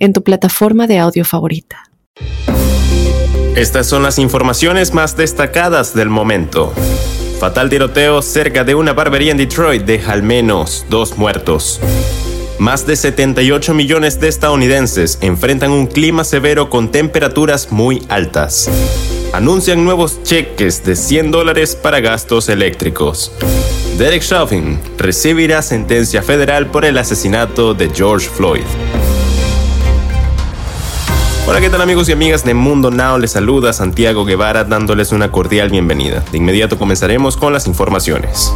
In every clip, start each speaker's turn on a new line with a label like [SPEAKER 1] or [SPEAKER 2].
[SPEAKER 1] en tu plataforma de audio favorita.
[SPEAKER 2] Estas son las informaciones más destacadas del momento. Fatal tiroteo cerca de una barbería en Detroit deja al menos dos muertos. Más de 78 millones de estadounidenses enfrentan un clima severo con temperaturas muy altas. Anuncian nuevos cheques de 100 dólares para gastos eléctricos. Derek Chauvin recibirá sentencia federal por el asesinato de George Floyd. Hola, ¿qué tal amigos y amigas de Mundo Now? Les saluda Santiago Guevara dándoles una cordial bienvenida. De inmediato comenzaremos con las informaciones.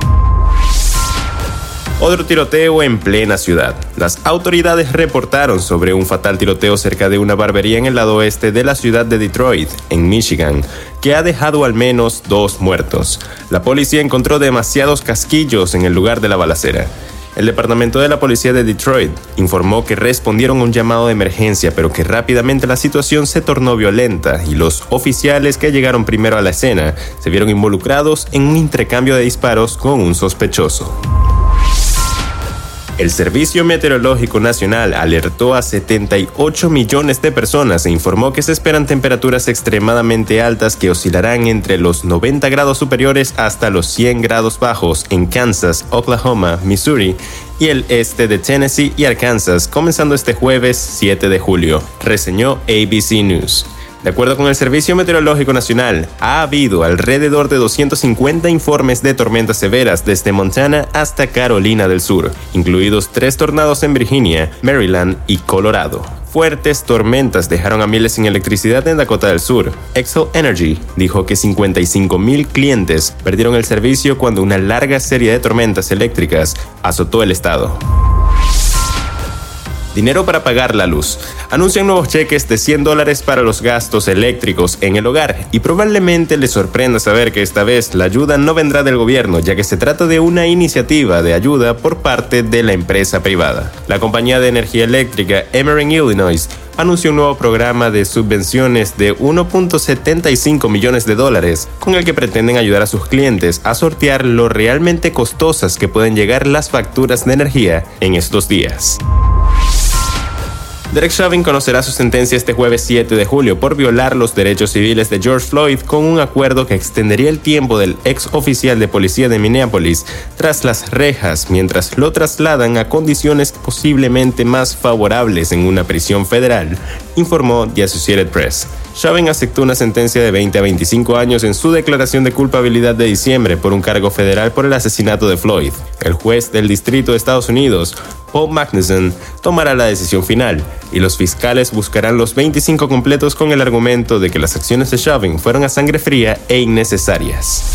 [SPEAKER 2] Otro tiroteo en plena ciudad. Las autoridades reportaron sobre un fatal tiroteo cerca de una barbería en el lado oeste de la ciudad de Detroit, en Michigan, que ha dejado al menos dos muertos. La policía encontró demasiados casquillos en el lugar de la balacera. El Departamento de la Policía de Detroit informó que respondieron a un llamado de emergencia, pero que rápidamente la situación se tornó violenta y los oficiales que llegaron primero a la escena se vieron involucrados en un intercambio de disparos con un sospechoso. El Servicio Meteorológico Nacional alertó a 78 millones de personas e informó que se esperan temperaturas extremadamente altas que oscilarán entre los 90 grados superiores hasta los 100 grados bajos en Kansas, Oklahoma, Missouri y el este de Tennessee y Arkansas, comenzando este jueves 7 de julio, reseñó ABC News. De acuerdo con el Servicio Meteorológico Nacional, ha habido alrededor de 250 informes de tormentas severas desde Montana hasta Carolina del Sur, incluidos tres tornados en Virginia, Maryland y Colorado. Fuertes tormentas dejaron a miles sin electricidad en Dakota del Sur. Excel Energy dijo que 55.000 clientes perdieron el servicio cuando una larga serie de tormentas eléctricas azotó el estado. Dinero para pagar la luz. Anuncian nuevos cheques de 100 dólares para los gastos eléctricos en el hogar y probablemente les sorprenda saber que esta vez la ayuda no vendrá del gobierno ya que se trata de una iniciativa de ayuda por parte de la empresa privada. La compañía de energía eléctrica Emeren Illinois anunció un nuevo programa de subvenciones de 1.75 millones de dólares, con el que pretenden ayudar a sus clientes a sortear lo realmente costosas que pueden llegar las facturas de energía en estos días. Derek Chauvin conocerá su sentencia este jueves 7 de julio por violar los derechos civiles de George Floyd con un acuerdo que extendería el tiempo del ex oficial de policía de Minneapolis tras las rejas mientras lo trasladan a condiciones posiblemente más favorables en una prisión federal, informó The Associated Press. Chauvin aceptó una sentencia de 20 a 25 años en su declaración de culpabilidad de diciembre por un cargo federal por el asesinato de Floyd. El juez del Distrito de Estados Unidos, Paul Magnuson, tomará la decisión final y los fiscales buscarán los 25 completos con el argumento de que las acciones de Chauvin fueron a sangre fría e innecesarias.